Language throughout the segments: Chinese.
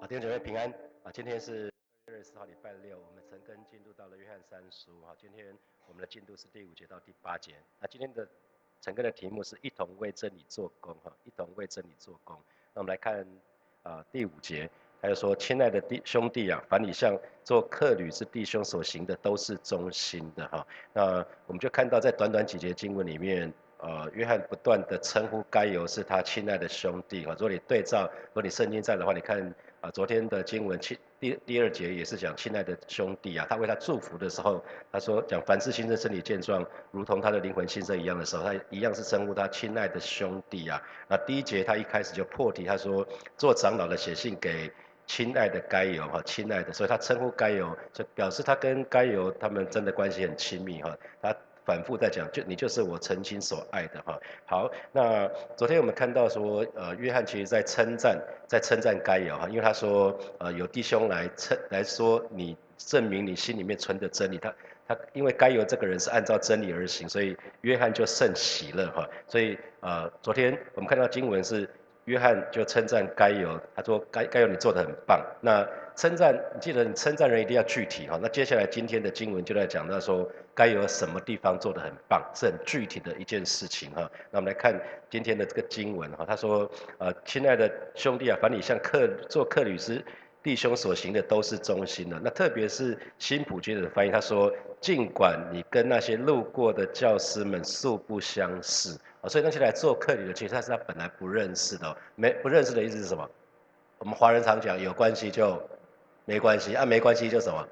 啊，弟兄姐妹平安啊！今天是二月四号，礼拜六，我们陈根进入到了约翰三书啊。今天我们的进度是第五节到第八节。那今天的陈根的题目是一同为真理做工哈，一同为真理做工。那我们来看啊第五节，他就说：亲爱的弟兄弟啊，凡你向做客旅之弟兄所行的，都是忠心的哈。那我们就看到在短短几节经文里面。呃，约翰不断的称呼该犹是他亲爱的兄弟啊。如果你对照，如果你圣经在的话，你看啊，昨天的经文亲第第二节也是讲亲爱的兄弟啊。他为他祝福的时候，他说讲凡事新生，身体健壮，如同他的灵魂新生一样的时候，他一样是称呼他亲爱的兄弟啊。那第一节他一开始就破题，他说做长老的写信给亲爱的该犹哈，亲爱的，所以他称呼该犹，就表示他跟该犹他们真的关系很亲密哈。他。反复在讲，就你就是我曾经所爱的哈。好，那昨天我们看到说，呃，约翰其实在称赞，在称赞该有哈，因为他说，呃，有弟兄来称来说，你证明你心里面存的真理。他他因为该有这个人是按照真理而行，所以约翰就甚喜乐哈。所以呃，昨天我们看到经文是约翰就称赞该有，他说该该有你做的很棒。那称赞，记得你称赞人一定要具体哈。那接下来今天的经文就在讲到说。该有什么地方做得很棒，是很具体的一件事情哈。那我们来看今天的这个经文哈，他说：呃，亲爱的兄弟啊，凡你向客做客旅时，弟兄所行的都是忠心的。那特别是新普君的翻译，他说：尽管你跟那些路过的教师们素不相识，所以那些来做客旅的，其实他是他本来不认识的。没不认识的意思是什么？我们华人常讲有关系就没关系啊，没关系就什么？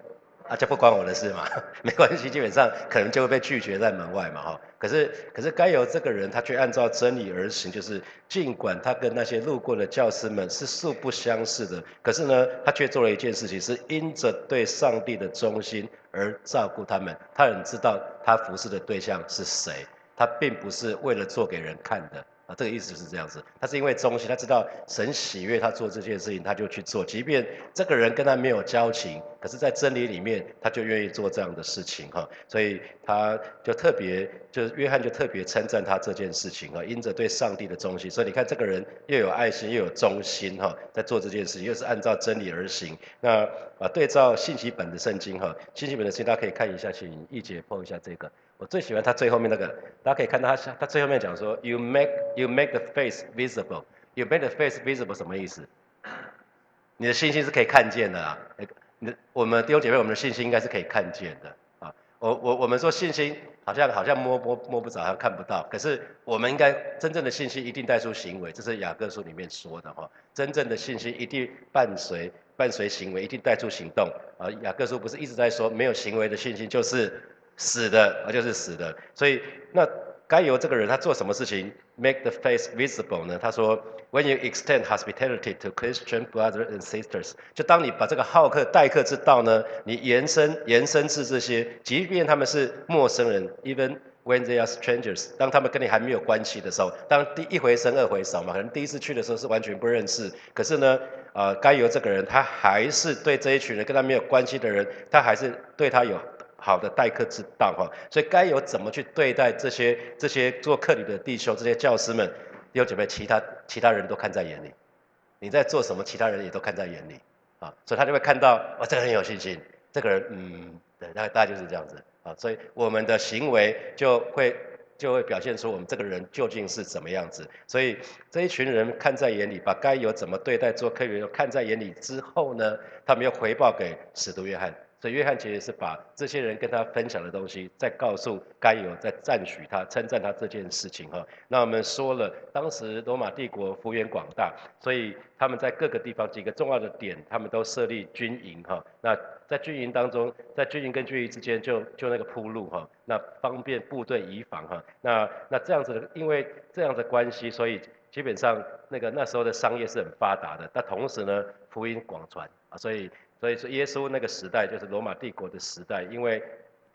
啊，就不关我的事嘛，没关系，基本上可能就会被拒绝在门外嘛，哈。可是，可是该由这个人，他却按照真理而行，就是尽管他跟那些路过的教师们是素不相识的，可是呢，他却做了一件事情，是因着对上帝的忠心而照顾他们。他很知道他服侍的对象是谁，他并不是为了做给人看的。啊，这个意思是这样子，他是因为忠心，他知道神喜悦他做这件事情，他就去做，即便这个人跟他没有交情，可是，在真理里面，他就愿意做这样的事情哈，所以他就特别，就是约翰就特别称赞他这件事情啊，因着对上帝的忠心，所以你看这个人又有爱心又有忠心哈，在做这件事情，又是按照真理而行。那啊，对照信息本的圣经哈，信息本的圣经大家可以看一下，请一解剖一下这个。我最喜欢他最后面那个，大家可以看到他他最后面讲说，You make you make the face visible. You make the face visible 什么意思？你的信心是可以看见的啊。你我们弟兄姐妹，我们的信心应该是可以看见的啊。我我我们说信心好像好像摸摸摸不着，好像看不到。可是我们应该真正的信心一定带出行为，这是雅各书里面说的哈。真正的信心一定伴随伴随行为，一定带出行动啊。雅各书不是一直在说，没有行为的信心就是。死的，而就是死的，所以那该由这个人他做什么事情，make the face visible 呢？他说，When you extend hospitality to Christian brothers and sisters，就当你把这个好客待客之道呢，你延伸延伸至这些，即便他们是陌生人，even when they are strangers，当他们跟你还没有关系的时候，当第一回生二回熟嘛，可能第一次去的时候是完全不认识，可是呢，呃，该由这个人他还是对这一群人跟他没有关系的人，他还是对他有。好的待客之道哈，所以该有怎么去对待这些这些做客旅的弟兄、这些教师们，弟兄姐妹，其他其他人都看在眼里，你在做什么，其他人也都看在眼里。啊，所以他就会看到，哇，这个人有信心，这个人，嗯，对，大大概就是这样子。啊，所以我们的行为就会就会表现出我们这个人究竟是怎么样子，所以这一群人看在眼里，把该有怎么对待做客旅看在眼里之后呢，他们又回报给使徒约翰。所以约翰其实是把这些人跟他分享的东西，再告诉该有，再赞许他、称赞他这件事情哈。那我们说了，当时罗马帝国幅员广大，所以他们在各个地方几个重要的点，他们都设立军营哈。那在军营当中，在军营跟军营之间就就那个铺路哈，那方便部队移防哈。那那这样子的，因为这样的关系，所以基本上那个那时候的商业是很发达的。但同时呢，福音广传啊，所以。所以说，耶稣那个时代就是罗马帝国的时代，因为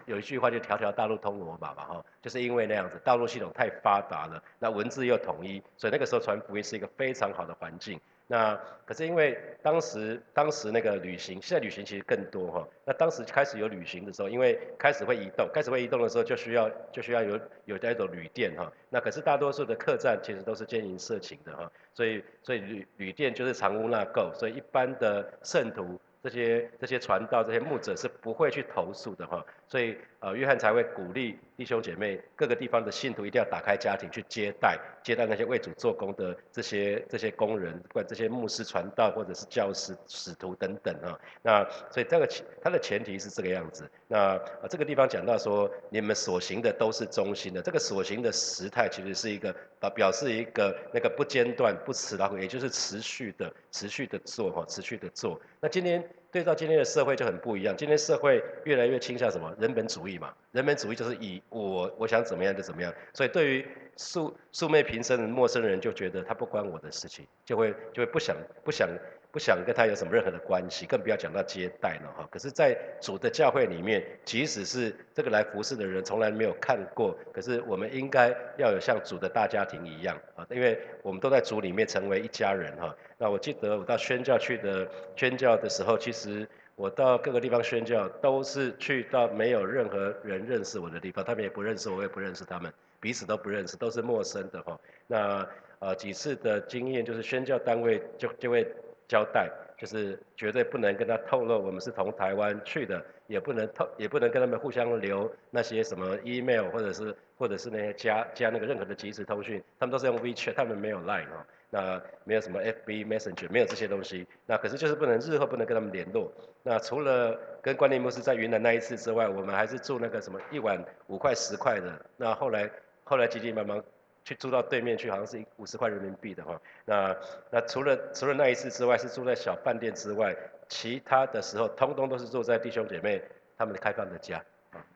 有一句话就“条条大路通罗马”嘛，哈，就是因为那样子，道路系统太发达了，那文字又统一，所以那个时候传福音是一个非常好的环境。那可是因为当时当时那个旅行，现在旅行其实更多哈。那当时开始有旅行的时候，因为开始会移动，开始会移动的时候就需要就需要有有那种旅店哈。那可是大多数的客栈其实都是经营色情的哈，所以所以旅旅店就是藏污纳垢，所以一般的圣徒。这些这些传道这些牧者是不会去投诉的哈，所以呃约翰才会鼓励弟兄姐妹各个地方的信徒一定要打开家庭去接待接待那些为主做工的这些这些工人，不管这些牧师传道或者是教师使徒等等啊，那所以这个前它的前提是这个样子。那这个地方讲到说你们所行的都是忠心的，这个所行的时态其实是一个表表示一个那个不间断不辞劳苦，也就是持续的持续的做哈，持续的做。那今天对照今天的社会就很不一样，今天社会越来越倾向什么人本主义嘛？人本主义就是以我我想怎么样就怎么样，所以对于素素昧平生的陌生人就觉得他不关我的事情，就会就会不想不想。不想跟他有什么任何的关系，更不要讲到接待了哈。可是，在主的教会里面，即使是这个来服侍的人从来没有看过，可是我们应该要有像主的大家庭一样啊，因为我们都在主里面成为一家人哈。那我记得我到宣教去的宣教的时候，其实我到各个地方宣教，都是去到没有任何人认识我的地方，他们也不认识我，我也不认识他们，彼此都不认识，都是陌生的哈。那呃几次的经验就是宣教单位就就会。交代就是绝对不能跟他透露我们是从台湾去的，也不能透，也不能跟他们互相留那些什么 email 或者是或者是那些加加那个任何的即时通讯，他们都是用 WeChat，他们没有 Line 啊，那没有什么 FB Messenger，没有这些东西。那可是就是不能日后不能跟他们联络。那除了跟关联牧师在云南那一次之外，我们还是住那个什么一晚五块十块的。那后来后来急急忙忙。去住到对面去，好像是五十块人民币的哈。那那除了除了那一次之外，是住在小饭店之外，其他的时候通通都是住在弟兄姐妹他们的开放的家。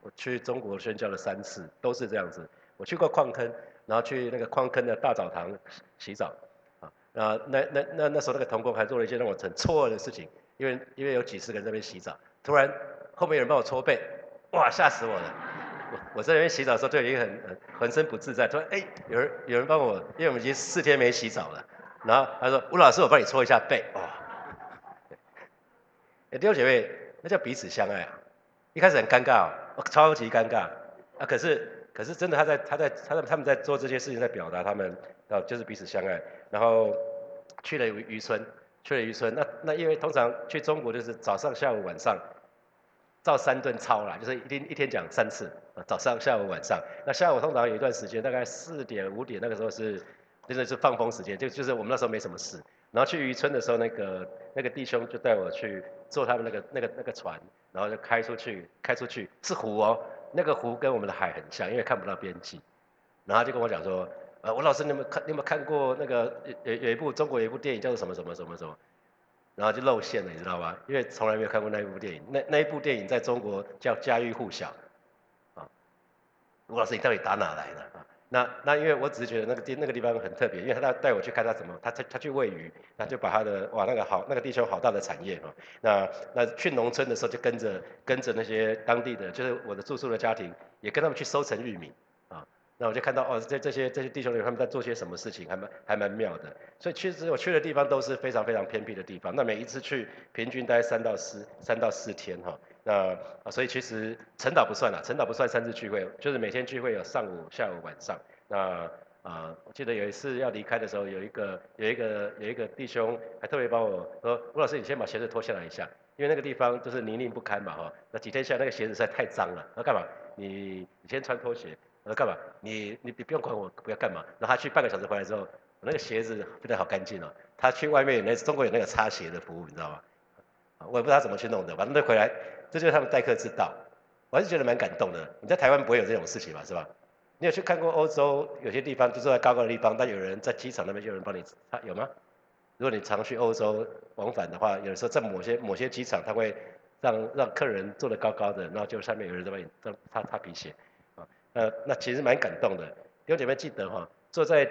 我去中国宣教了三次，都是这样子。我去过矿坑，然后去那个矿坑的大澡堂洗澡。啊，那那那那那时候那个童工还做了一件让我很错愕的事情，因为因为有几十个人在那边洗澡，突然后面有人帮我搓背，哇，吓死我了。我我在那边洗澡的时候就已经很很浑身不自在，突然哎有人有人帮我，因为我们已经四天没洗澡了，然后他说吴老师我帮你搓一下背，哇，弟兄姐妹那叫彼此相爱啊，一开始很尴尬哦，超级尴尬。啊，可是可是真的他在他在他在他们在做这些事情在表达他们啊就是彼此相爱，然后去了渔村去了渔村，那那因为通常去中国就是早上下午晚上。照三顿操啦，就是一天一天讲三次，早上、下午、晚上。那下午通常有一段时间，大概四点、五点那个时候是，真的是放风时间，就就是我们那时候没什么事。然后去渔村的时候，那个那个弟兄就带我去坐他们那个那个那个船，然后就开出去，开出去是湖哦，那个湖跟我们的海很像，因为看不到边际。然后就跟我讲说，呃，吴老师，你有没有看？你有没有看过那个有有一部中国有一部电影叫做什么什么什么什么？然后就露馅了，你知道吗？因为从来没有看过那一部电影，那那一部电影在中国叫家喻户晓，啊，吴老师你到底打哪来的啊？那那因为我只是觉得那个地那个地方很特别，因为他带我去看他怎么，他他他去喂鱼，他就把他的哇那个好那个地球好大的产业啊，那那去农村的时候就跟着跟着那些当地的，就是我的住宿的家庭，也跟他们去收成玉米。那我就看到哦，这这些这些弟兄们他们在做些什么事情，还蛮还蛮妙的。所以其实我去的地方都是非常非常偏僻的地方。那每一次去平均大概三到四三到四天哈。那，所以其实晨岛不算了，晨岛不算三次聚会，就是每天聚会有上午、下午、晚上。那啊，我记得有一次要离开的时候，有一个有一个有一个弟兄还特别帮我说，吴老师你先把鞋子脱下来一下，因为那个地方就是泥泞不堪嘛哈。那几天下来那个鞋子实在太脏了，那干嘛？你你先穿拖鞋。我说干嘛？你你你不用管我，不要干嘛？然后他去半个小时回来之后，我那个鞋子变得好干净哦。他去外面有那中国有那个擦鞋的服务，你知道吗？我也不知道怎么去弄的，反正回来，这就是他们待客之道。我还是觉得蛮感动的。你在台湾不会有这种事情嘛，是吧？你有去看过欧洲有些地方，就坐在高高的地方，但有人在机场那边就有人帮你擦，有吗？如果你常去欧洲往返的话，有的时候在某些某些机场，他会让让客人坐得高高的，然后就上面有人在帮你擦擦擦皮鞋。呃，那其实蛮感动的。弟兄姐妹记得哈，坐在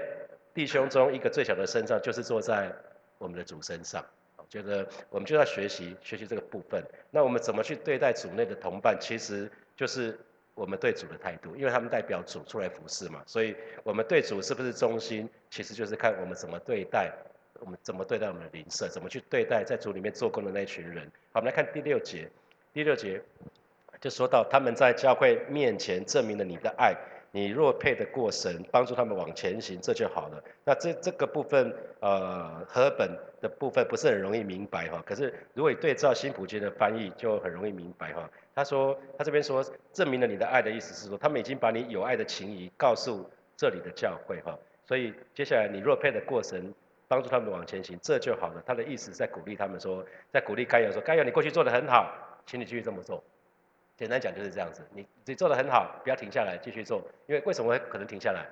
弟兄中一个最小的身上，就是坐在我们的主身上。觉得我们就要学习学习这个部分。那我们怎么去对待组内的同伴，其实就是我们对主的态度，因为他们代表主出来服侍嘛，所以我们对主是不是忠心，其实就是看我们怎么对待，我们怎么对待我们的邻舍，怎么去对待在主里面做工的那群人。好，我们来看第六节，第六节就说到他们在教会面前证明了你的爱。你若配得过神，帮助他们往前行，这就好了。那这这个部分，呃，和本的部分不是很容易明白哈。可是如果你对照新普金的翻译，就很容易明白哈。他说，他这边说，证明了你的爱的意思是说，他们已经把你有爱的情谊告诉这里的教会哈。所以接下来，你若配得过神，帮助他们往前行，这就好了。他的意思在鼓励他们说，在鼓励该有说，该有你过去做的很好，请你继续这么做。简单讲就是这样子，你你做的很好，不要停下来，继续做。因为为什么可能停下来？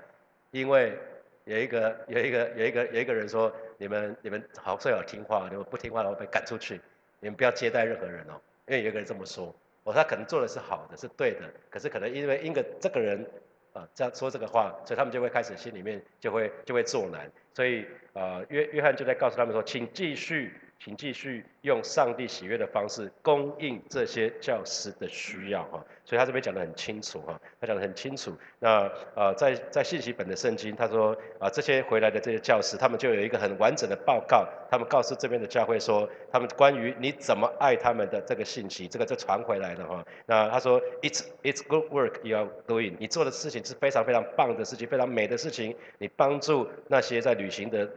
因为有一个有一个有一个有一个人说，你们你们好最好听话，你们不听话的话被赶出去，你们不要接待任何人哦。因为有一个人这么说，哦，他可能做的是好的，是对的，可是可能因为因为这个人啊这样说这个话，所以他们就会开始心里面就会就会作难。所以啊约约翰就在告诉他们说，请继续。请继续用上帝喜悦的方式供应这些教师的需要哈，所以他这边讲得很清楚哈，他讲得很清楚。那呃，在在信息本的圣经，他说啊，这些回来的这些教师，他们就有一个很完整的报告，他们告诉这边的教会说，他们关于你怎么爱他们的这个信息，这个就传回来了哈。那他说，it's it's good work you are doing，你做的事情是非常非常棒的事情，非常美的事情，你帮助那些在旅行的。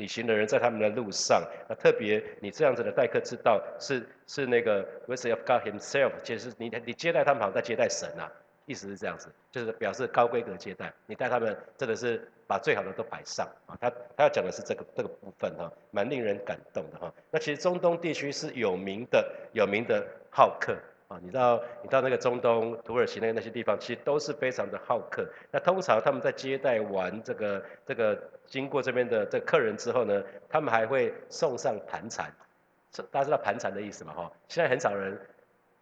旅行的人在他们的路上，那特别你这样子的待客之道，是是那个 w i s of God Himself，其实你你接待他们好像在接待神啊，意思是这样子，就是表示高规格接待，你带他们真的是把最好的都摆上啊，他他要讲的是这个这个部分哈，蛮令人感动的哈。那其实中东地区是有名的有名的好客。啊，你到你到那个中东土耳其那那些地方，其实都是非常的好客。那通常他们在接待完这个这个经过这边的这客人之后呢，他们还会送上盘缠。大家知道盘缠的意思吗？哈，现在很少人，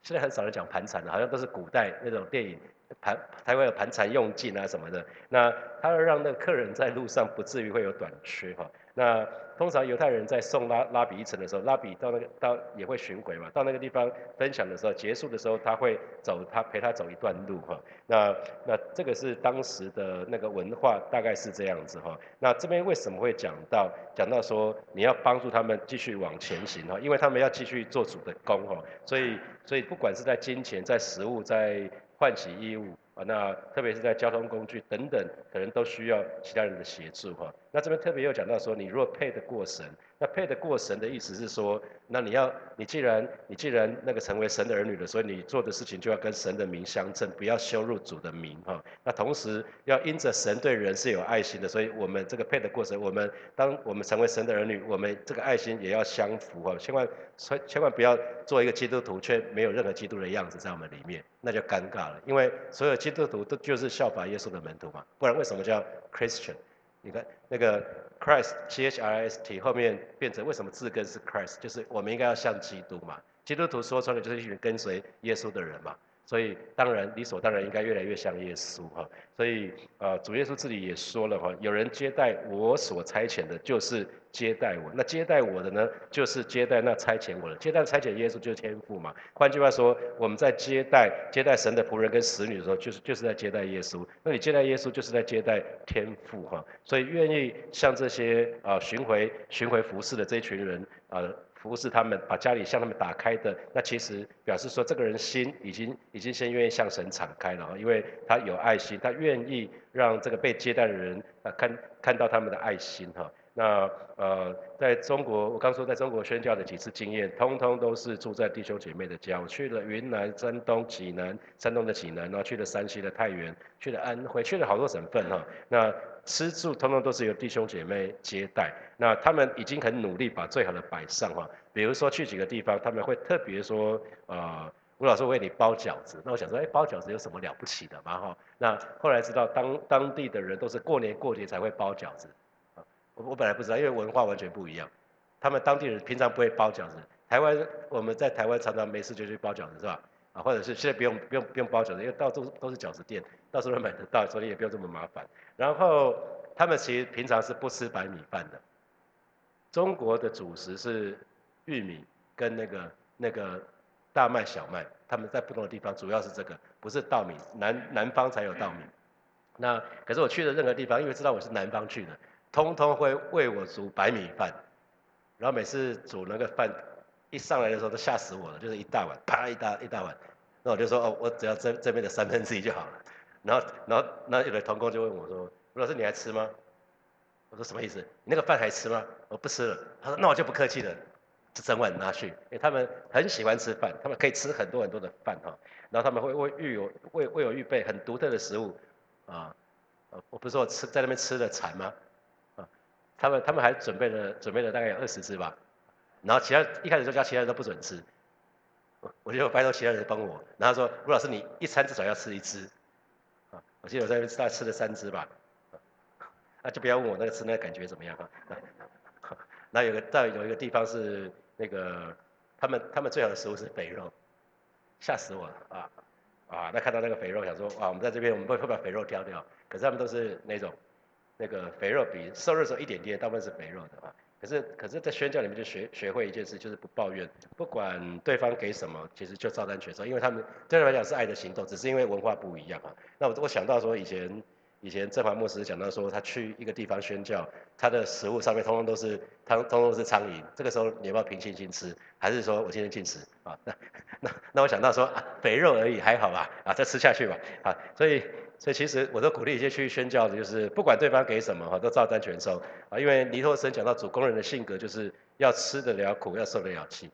现在很少人讲盘缠了，好像都是古代那种电影盘台湾有盘缠用尽啊什么的。那他要让那个客人在路上不至于会有短缺哈。那通常犹太人在送拉拉比一程的时候，拉比到那个到也会巡回嘛，到那个地方分享的时候，结束的时候他会走他陪他走一段路哈。那那这个是当时的那个文化大概是这样子哈。那这边为什么会讲到讲到说你要帮助他们继续往前行哈？因为他们要继续做主的工哈，所以所以不管是在金钱、在食物、在换洗衣物。啊，那特别是在交通工具等等，可能都需要其他人的协助哈。那这边特别又讲到说，你若配得过神，那配得过神的意思是说，那你要，你既然你既然那个成为神的儿女了，所以你做的事情就要跟神的名相称，不要羞辱主的名哈。那同时要因着神对人是有爱心的，所以我们这个配得过神，我们当我们成为神的儿女，我们这个爱心也要相符哈。千万千万不要做一个基督徒，却没有任何基督的样子在我们里面。那就尴尬了，因为所有基督徒都就是效法耶稣的门徒嘛，不然为什么叫 Christian？你看那个 Christ C H R S T 后面变成为什么字根是 Christ？就是我们应该要像基督嘛，基督徒说穿了就是一群跟随耶稣的人嘛。所以当然理所当然应该越来越像耶稣哈，所以呃主耶稣自己也说了哈，有人接待我所差遣的，就是接待我。那接待我的呢，就是接待那差遣我的。接待差遣耶稣就是天父嘛。换句话说，我们在接待接待神的仆人跟使女的时候，就是就是在接待耶稣。那你接待耶稣，就是在接待天父哈。所以愿意像这些啊巡回巡回服侍的这群人啊。服侍他们，把家里向他们打开的，那其实表示说，这个人心已经已经先愿意向神敞开了，因为他有爱心，他愿意让这个被接待的人啊看看到他们的爱心哈。那呃，在中国，我刚说在中国宣教的几次经验，通通都是住在弟兄姐妹的家。我去了云南、山东、济南，山东的济南，然后去了山西的太原，去了安徽，去了好多省份哈。那吃住通通都是由弟兄姐妹接待。那他们已经很努力把最好的摆上哈。比如说去几个地方，他们会特别说，呃，吴老师为你包饺子。那我想说，哎，包饺子有什么了不起的嘛哈？那后来知道，当当地的人都是过年过节才会包饺子。我我本来不知道，因为文化完全不一样。他们当地人平常不会包饺子，台湾我们在台湾常常没事就去包饺子是吧？或者是现在不用不用不用包饺子，因为到处都是饺子店，到处都买得到，所以也不用这么麻烦。然后他们其实平常是不吃白米饭的。中国的主食是玉米跟那个那个大麦、小麦，他们在不同的地方主要是这个，不是稻米，南南方才有稻米。那可是我去的任何地方，因为知道我是南方去的，通通会为我煮白米饭，然后每次煮那个饭一上来的时候都吓死我了，就是一大碗，啪一大一大碗，那我就说哦，我只要这这边的三分之一就好了。然后然后那有的同工就问我说，吴老师你还吃吗？我说什么意思？你那个饭还吃吗？我不吃了。他说那我就不客气了，就整碗拿去。因为他们很喜欢吃饭，他们可以吃很多很多的饭哈。然后他们会为预有为为我预备很独特的食物。啊，我不是说吃在那边吃的馋吗？啊，他们他们还准备了准备了大概有二十只吧，然后其他一开始就叫其他人都不准吃，我就拜托其他人帮我，然后说吴老师你一餐至少要吃一只，啊，我记得我在那边大概吃了三只吧，啊，就不要问我那个吃那个感觉怎么样啊，那有个在有一个地方是那个他们他们最好的食物是肥肉，吓死我了啊。啊，那看到那个肥肉，想说，啊，我们在这边，我们会会把肥肉挑掉。可是他们都是那种，那个肥肉比瘦肉少一点点，大部分是肥肉的啊。可是，可是，在宣教里面就学学会一件事，就是不抱怨，不管对方给什么，其实就照单全收，因为他们对他们来讲是爱的行动，只是因为文化不一样啊。那我我想到说以前。以前正华牧师讲到说，他去一个地方宣教，他的食物上面通通都是，通通通是苍蝇。这个时候你要不要平心吃，还是说我今天禁食啊？那那那我想到说啊，肥肉而已还好吧，啊再吃下去吧，啊，所以所以其实我都鼓励一些去宣教的，就是不管对方给什么哈，都照单全收啊。因为尼托生讲到主工人的性格，就是要吃得了苦，要受得了气。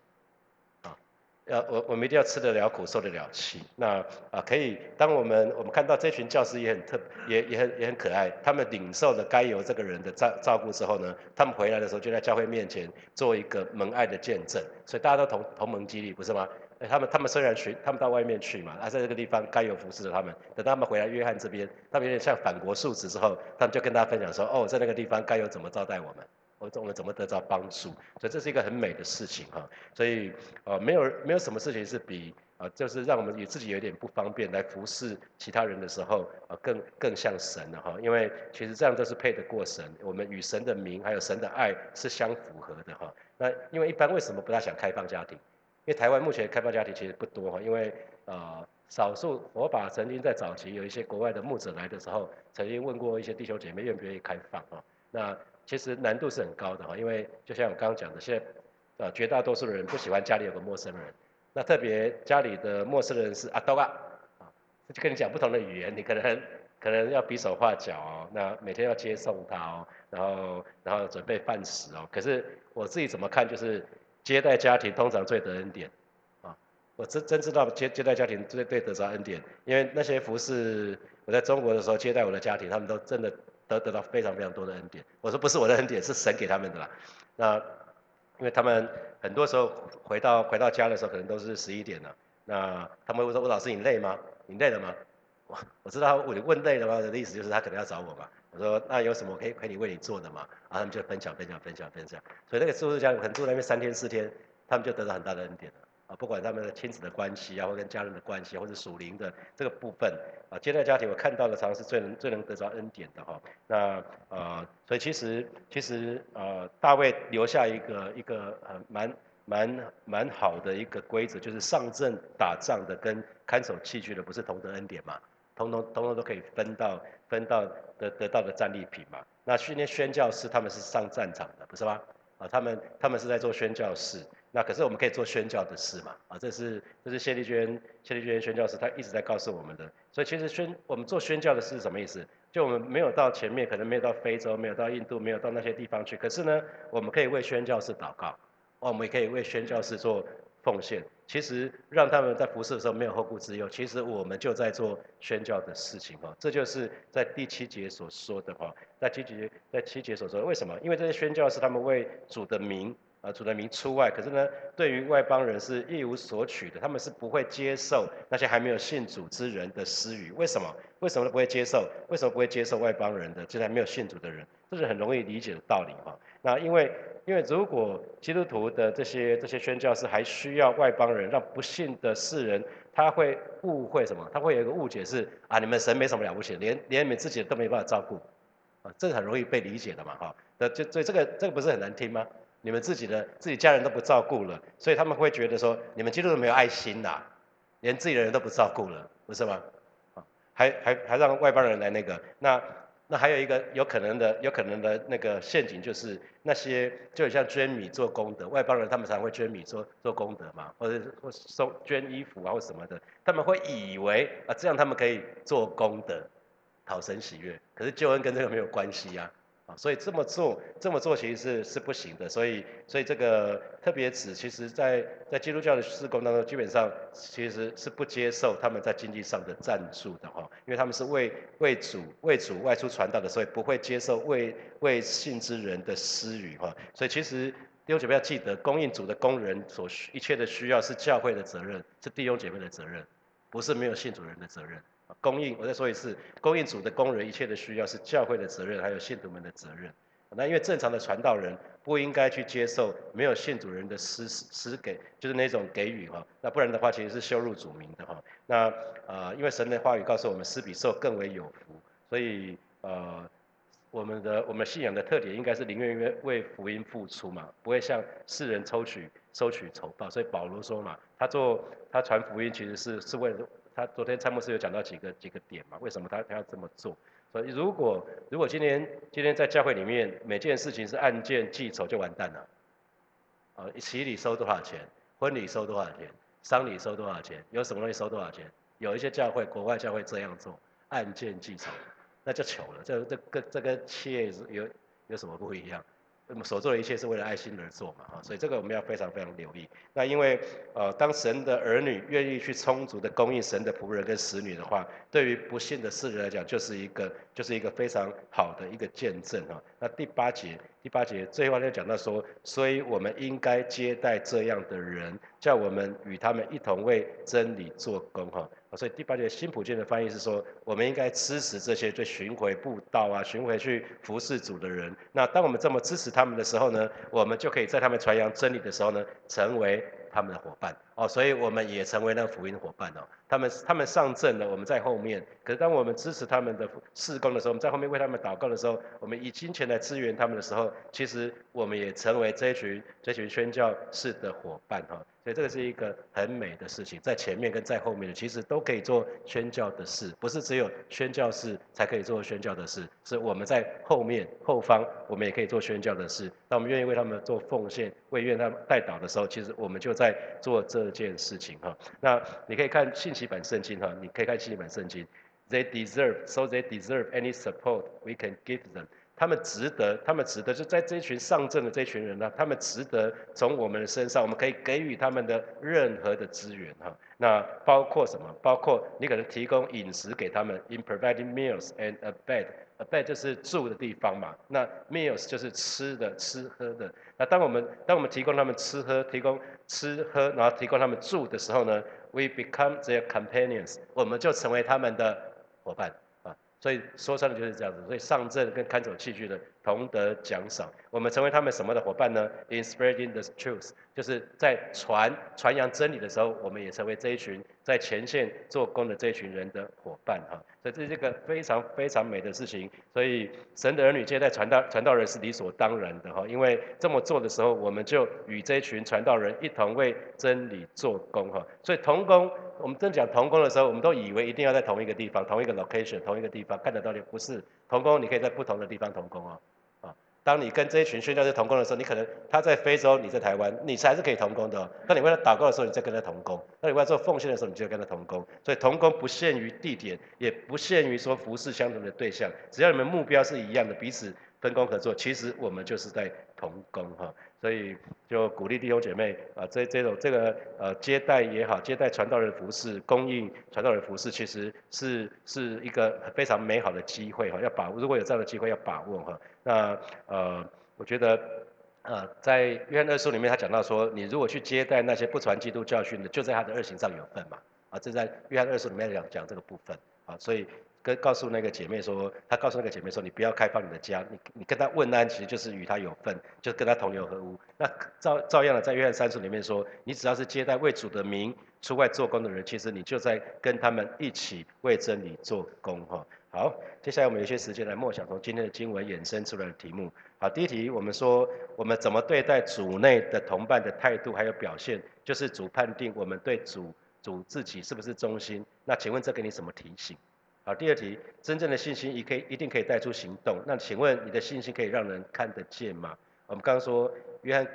呃我我们一定要吃得了苦，受得了气。那啊，可以当我们我们看到这群教师也很特，也也很也很可爱。他们领受了该由这个人的照照顾之后呢，他们回来的时候就在教会面前做一个门爱的见证。所以大家都同同盟激励，不是吗？他们他们虽然去，他们到外面去嘛，啊，在这个地方该有服侍的他们，等他们回来约翰这边，他们有点像反国述职之后，他们就跟大家分享说，哦，在那个地方该有怎么招待我们。我们怎么得到帮助？所以这是一个很美的事情哈。所以呃，没有没有什么事情是比啊，就是让我们与自己有点不方便来服侍其他人的时候啊，更更像神的哈。因为其实这样都是配得过神，我们与神的名还有神的爱是相符合的哈。那因为一般为什么不大想开放家庭？因为台湾目前开放家庭其实不多哈。因为呃，少数佛法曾经在早期有一些国外的牧者来的时候，曾经问过一些弟兄姐妹愿不愿意开放哈。那其实难度是很高的哈，因为就像我刚刚讲的，现在呃绝大多数的人不喜欢家里有个陌生人，那特别家里的陌生人是阿多啊，啊，就跟你讲不同的语言，你可能可能要比手画脚哦，那每天要接送他哦，然后然后准备饭食哦，可是我自己怎么看就是接待家庭通常最得恩典啊，我真真知道接接待家庭最最得着恩典，因为那些服侍我在中国的时候接待我的家庭，他们都真的。得得到非常非常多的恩典。我说不是我的恩典，是神给他们的啦。那因为他们很多时候回到回到家的时候，可能都是十一点了。那他们会说：“吴老师，你累吗？你累了吗？”我我知道我问累了吗的意思，就是他可能要找我嘛。我说：“那有什么可以可以为你做的嘛？”然后他们就分享分享分享分享。所以那个住宿家可能住那边三天四天，他们就得到很大的恩典了。啊，不管他们的亲子的关系啊，或跟家人的关系，或者属灵的这个部分啊，接待家庭我看到的常常是最能最能得着恩典的哈。那呃，所以其实其实呃，大卫留下一个一个呃蛮蛮蛮好的一个规则，就是上阵打仗的跟看守器具的不是同得恩典嘛，通通通通都可以分到分到得得到的战利品嘛。那训练宣教士他们是上战场的，不是吗？啊，他们他们是在做宣教士。那可是我们可以做宣教的事嘛？啊，这是这是谢丽娟谢丽娟宣教师，他一直在告诉我们的。所以其实宣我们做宣教的事是什么意思？就我们没有到前面，可能没有到非洲，没有到印度，没有到那些地方去。可是呢，我们可以为宣教士祷告，我们也可以为宣教士做奉献。其实让他们在服侍的时候没有后顾之忧。其实我们就在做宣教的事情哦。这就是在第七节所说的话，在七节在七节所说，为什么？因为这些宣教士他们为主的名。啊，主的名出外，可是呢，对于外邦人是一无所取的，他们是不会接受那些还没有信主之人的私语。为什么？为什么不会接受？为什么不会接受外邦人的？就是还没有信主的人，这是很容易理解的道理哈。那因为，因为如果基督徒的这些这些宣教是还需要外邦人，让不信的世人他会误会什么？他会有一个误解是啊，你们神没什么了不起，连连你们自己都没办法照顾，啊，这个很容易被理解的嘛哈。那就所以这个这个不是很难听吗？你们自己的自己家人都不照顾了，所以他们会觉得说，你们基督徒没有爱心呐，连自己的人都不照顾了，不是吗？啊，还还还让外邦人来那个，那那还有一个有可能的有可能的那个陷阱就是那些就很像捐米做功德，外邦人他们常会捐米做做功德嘛，或者或收捐衣服啊或什么的，他们会以为啊这样他们可以做功德，讨神喜悦，可是救恩跟这个没有关系呀。啊，啊所以这么做，这么做其实是是不行的。所以，所以这个特别指，其实在在基督教的施工当中，基本上其实是不接受他们在经济上的赞助的哈，因为他们是为为主为主外出传道的，所以不会接受为为信之人的施予哈。所以其实弟兄姐妹要记得，供应主的工人所需一切的需要是教会的责任，是弟兄姐妹的责任，不是没有信主人的责任。供应，我再说一次，供应主的工人一切的需要是教会的责任，还有信徒们的责任。那因为正常的传道人不应该去接受没有信主人的施施给，就是那种给予哈。那不然的话，其实是羞辱主名的哈。那呃，因为神的话语告诉我们，施比受更为有福，所以呃，我们的我们信仰的特点应该是宁愿为为福音付出嘛，不会向世人抽取收取酬报。所以保罗说嘛，他做他传福音其实是是为了。他昨天参谋师有讲到几个几个点嘛？为什么他他要这么做？所以如果如果今天今天在教会里面每件事情是按件计酬就完蛋了。啊，洗礼收多少钱？婚礼收多少钱？丧礼收多少钱？有什么东西收多少钱？有一些教会国外教会这样做，按件计酬，那就糗了。这这跟这跟企业有有什么不一样？我们所做的一切是为了爱心而做嘛，啊，所以这个我们要非常非常留意。那因为呃，当神的儿女愿意去充足的供应神的仆人跟使女的话，对于不幸的世人来讲，就是一个就是一个非常好的一个见证啊。那第八节第八节最后就讲到说，所以我们应该接待这样的人，叫我们与他们一同为真理做工哈。所以第八节新普金的翻译是说，我们应该支持这些对巡回布道啊、巡回去服侍主的人。那当我们这么支持他们的时候呢，我们就可以在他们传扬真理的时候呢，成为他们的伙伴。哦，所以我们也成为那个福音伙伴哦。他们他们上阵了，我们在后面。可是当我们支持他们的事工的时候，我们在后面为他们祷告的时候，我们以金钱来支援他们的时候，其实我们也成为这群这群宣教士的伙伴哈。所以这个是一个很美的事情，在前面跟在后面的其实都可以做宣教的事，不是只有宣教士才可以做宣教的事，是我们在后面后方，我们也可以做宣教的事。当我们愿意为他们做奉献，为愿他们带祷的时候，其实我们就在做这这件事情哈。那你可以看信息版圣经哈，你可以看信息版圣经。They deserve, so they deserve any support we can give them. 他们值得，他们值得，就在这群上阵的这群人呢，他们值得从我们的身上，我们可以给予他们的任何的资源哈。那包括什么？包括你可能提供饮食给他们，in providing meals and a bed bed 就是住的地方嘛。那 meals 就是吃的，吃喝的。那当我们当我们提供他们吃喝，提供吃喝，然后提供他们住的时候呢，we become their companions，我们就成为他们的伙伴啊。所以说穿了就是这样子，所以上阵跟看守器具的同得奖赏，我们成为他们什么的伙伴呢？In spreading the truth，就是在传传扬真理的时候，我们也成为这一群在前线做工的这一群人的伙伴哈。所以这是一个非常非常美的事情。所以神的儿女接待传道传道人是理所当然的哈，因为这么做的时候，我们就与这一群传道人一同为真理做工哈。所以同工。我们正讲童工的时候，我们都以为一定要在同一个地方、同一个 location、同一个地方看得到的，不是童工，你可以在不同的地方童工哦。当你跟这一群宣教士同工的时候，你可能他在非洲，你在台湾，你才是可以同工的哦。当你为他祷告的时候，你再跟他同工；当你为他做奉献的时候，你就要跟他同工。所以同工不限于地点，也不限于说服侍相同的对象，只要你们目标是一样的，彼此分工合作，其实我们就是在同工哈。所以就鼓励弟兄姐妹啊，这这种这个呃接待也好，接待传道人服饰，供应传道人服饰，其实是是一个非常美好的机会哈，要把握，如果有这样的机会要把握哈。那呃，我觉得呃在约翰二书里面他讲到说，你如果去接待那些不传基督教训的，就在他的二行上有份嘛啊，这在约翰二书里面讲讲这个部分啊，所以。跟告诉那个姐妹说，他告诉那个姐妹说，你不要开放你的家，你你跟他问安，其实就是与他有份，就跟他同流合污。那照照样的，在约翰三书里面说，你只要是接待为主的名出外做工的人，其实你就在跟他们一起为真理做工哈。好，接下来我们有些时间来默想从今天的经文衍生出来的题目。好。第一题我们说我们怎么对待组内的同伴的态度还有表现，就是主判定我们对主主自己是不是忠心。那请问这给你什么提醒？好，第二题，真正的信心一可以一定可以带出行动。那请问你的信心可以让人看得见吗？我们刚刚说约翰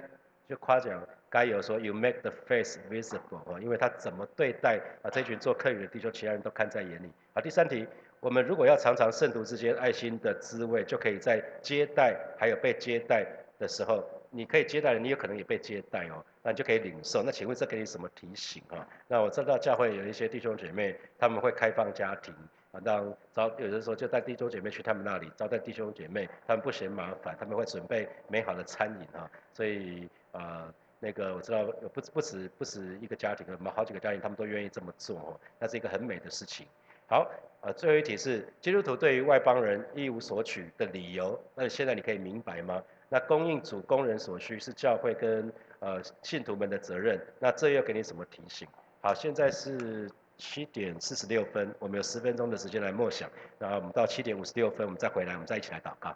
就夸奖该有说 You make the face visible 啊，因为他怎么对待啊这群做客语的弟兄，其他人都看在眼里。好，第三题。我们如果要尝尝圣徒之间爱心的滋味，就可以在接待还有被接待的时候，你可以接待人，你有可能也被接待哦，那你就可以领受。那请问这给你什么提醒啊？那我知道教会有一些弟兄姐妹，他们会开放家庭啊，让招有的时候就带弟兄姐妹去他们那里招待弟兄姐妹，他们不嫌麻烦，他们会准备美好的餐饮啊，所以啊，那个我知道有不不止不止一个家庭，我们好几个家庭他们都愿意这么做哦，那是一个很美的事情。好，呃，最后一题是基督徒对于外邦人一无所取的理由，那现在你可以明白吗？那供应主工人所需是教会跟呃信徒们的责任，那这又给你什么提醒？好，现在是七点四十六分，我们有十分钟的时间来默想，然后我们到七点五十六分我们再回来，我们再一起来祷告。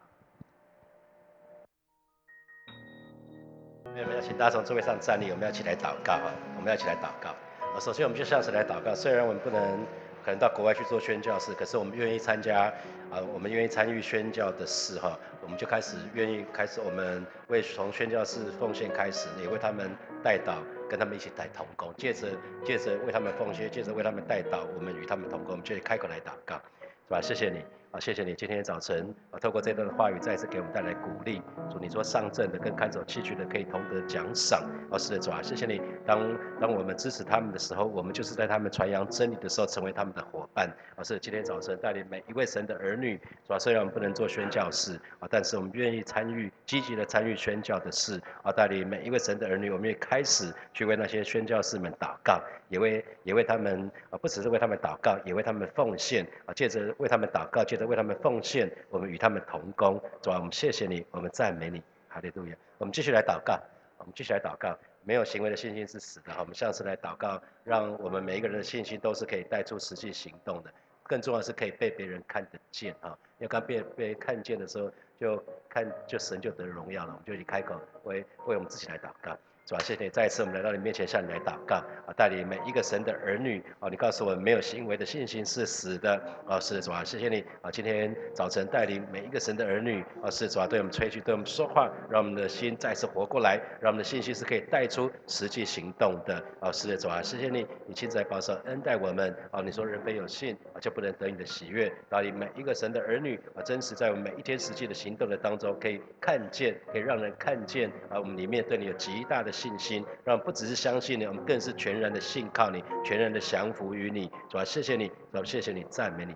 我们要请大家从座位上站立，我们要一起来祷告啊！我们要一起来祷告。啊，首先我们就向神来祷告，虽然我们不能。可能到国外去做宣教士，可是我们愿意参加，啊，我们愿意参与宣教的事哈，我们就开始愿意开始，我们为从宣教士奉献开始，也为他们带导，跟他们一起带同工，借着借着为他们奉献，借着为他们带导，我们与他们同工，我们就开口来祷告，是吧？谢谢你。啊，谢谢你今天早晨啊，透过这段的话语，再次给我们带来鼓励。主，你说上阵的跟看守器具的可以同得奖赏。哦，是的，主啊，谢谢你。当当我们支持他们的时候，我们就是在他们传扬真理的时候，成为他们的伙伴。啊，是今天早晨带领每一位神的儿女，主啊，虽然我们不能做宣教士啊，但是我们愿意参与，积极的参与宣教的事。啊，带领每一位神的儿女，我们也开始去为那些宣教士们祷告，也为也为他们啊，不只是为他们祷告，也为他们奉献。啊，借着为他们祷告，借着。为他们奉献，我们与他们同工，主啊，我们谢谢你，我们赞美你，哈利路亚。我们继续来祷告，我们继续来祷告。没有行为的信心是死的，我们下次来祷告，让我们每一个人的信心都是可以带出实际行动的。更重要的是可以被别人看得见啊！要刚被被看见的时候，就看就神就得荣耀了。我们就去开口为为我们自己来祷告。主啊，谢谢你再一次我们来到你面前向你来祷告啊，带领每一个神的儿女啊，你告诉我们没有行为的信心是死的啊，是的主啊，谢谢你啊，今天早晨带领每一个神的儿女啊，是主啊，对我们吹嘘，对我们说话，让我们的心再次活过来，让我们的信心是可以带出实际行动的啊，是的主啊，谢谢你，你亲自来保守恩待我们啊，你说人非有信啊就不能得你的喜悦，带领每一个神的儿女啊，真实在我们每一天实际的行动的当中，可以看见，可以让人看见啊，我们里面对你有极大的。信心，让不只是相信你，我们更是全然的信靠你，全然的降服于你。主啊谢谢你，主啊谢谢你，赞美你。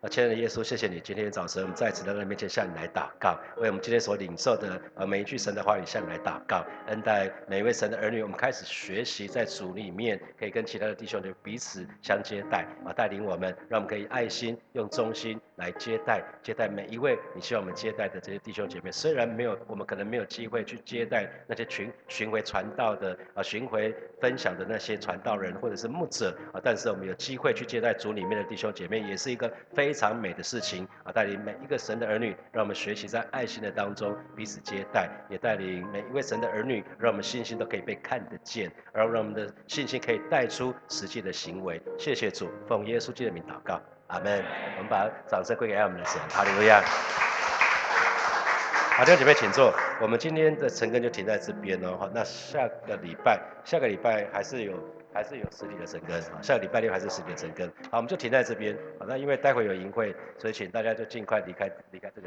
啊，亲爱的耶稣，谢谢你！今天早晨，我们再次来到你面前，向你来祷告，为我们今天所领受的呃每一句神的话语，向你来祷告，恩待每一位神的儿女。我们开始学习在主里面，可以跟其他的弟兄的彼此相接待啊，带领我们，让我们可以爱心用忠心来接待接待每一位你希望我们接待的这些弟兄姐妹。虽然没有我们可能没有机会去接待那些群巡回传道的啊巡回分享的那些传道人或者是牧者啊，但是我们有机会去接待主里面的弟兄姐妹，也是一个非。非常美的事情啊！带领每一个神的儿女，让我们学习在爱心的当中彼此接待，也带领每一位神的儿女，让我们信心都可以被看得见，然后让我们的信心可以带出实际的行为。谢谢主，奉耶稣基督的名祷告，阿门。我们把掌声归给我们的神，哈利路亚。好，弟兄姐妹请坐。我们今天的晨更就停在这边哦。好，那下个礼拜，下个礼拜还是有。还是有实体的神根，下个礼拜六还是实体的神根，好，我们就停在这边，好，那因为待会有营会，所以请大家就尽快离开离开这个。